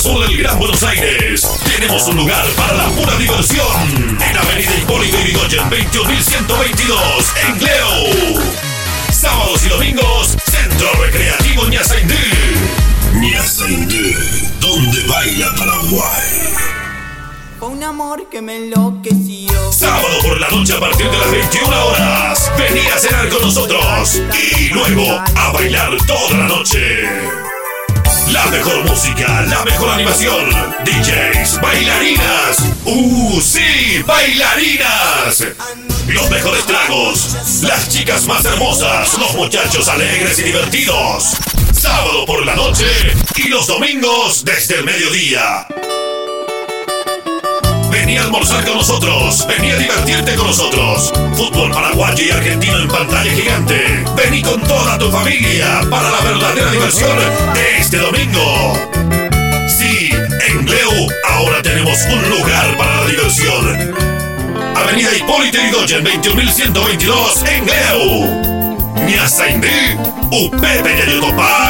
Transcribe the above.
Sur del Gran Buenos Aires tenemos un lugar para la pura diversión. En Avenida Hipólito Yrigoyen 28122, en Gleo. Sábados y domingos, Centro Recreativo Ñasaindú. Ñasaindú, donde baila Paraguay. Fue un amor que me enloqueció. Sábado por la noche a partir de las 21 horas. Vení a cenar con nosotros. Y luego a bailar toda la noche. La mejor música, la mejor animación. DJs, bailarinas. ¡Uh, sí! ¡Bailarinas! Los mejores tragos. Las chicas más hermosas. Los muchachos alegres y divertidos. Sábado por la noche y los domingos desde el mediodía. Vení a almorzar con nosotros. Vení a divertirte con nosotros. Fútbol y argentino en pantalla gigante. Vení con toda tu familia para la verdadera diversión de este domingo. Sí, en Gleu ahora tenemos un lugar para la diversión. Avenida Hipólito Yrigoyen 21122 en Gleu. Ñasaindí, Upepe Yayutopá Talomita.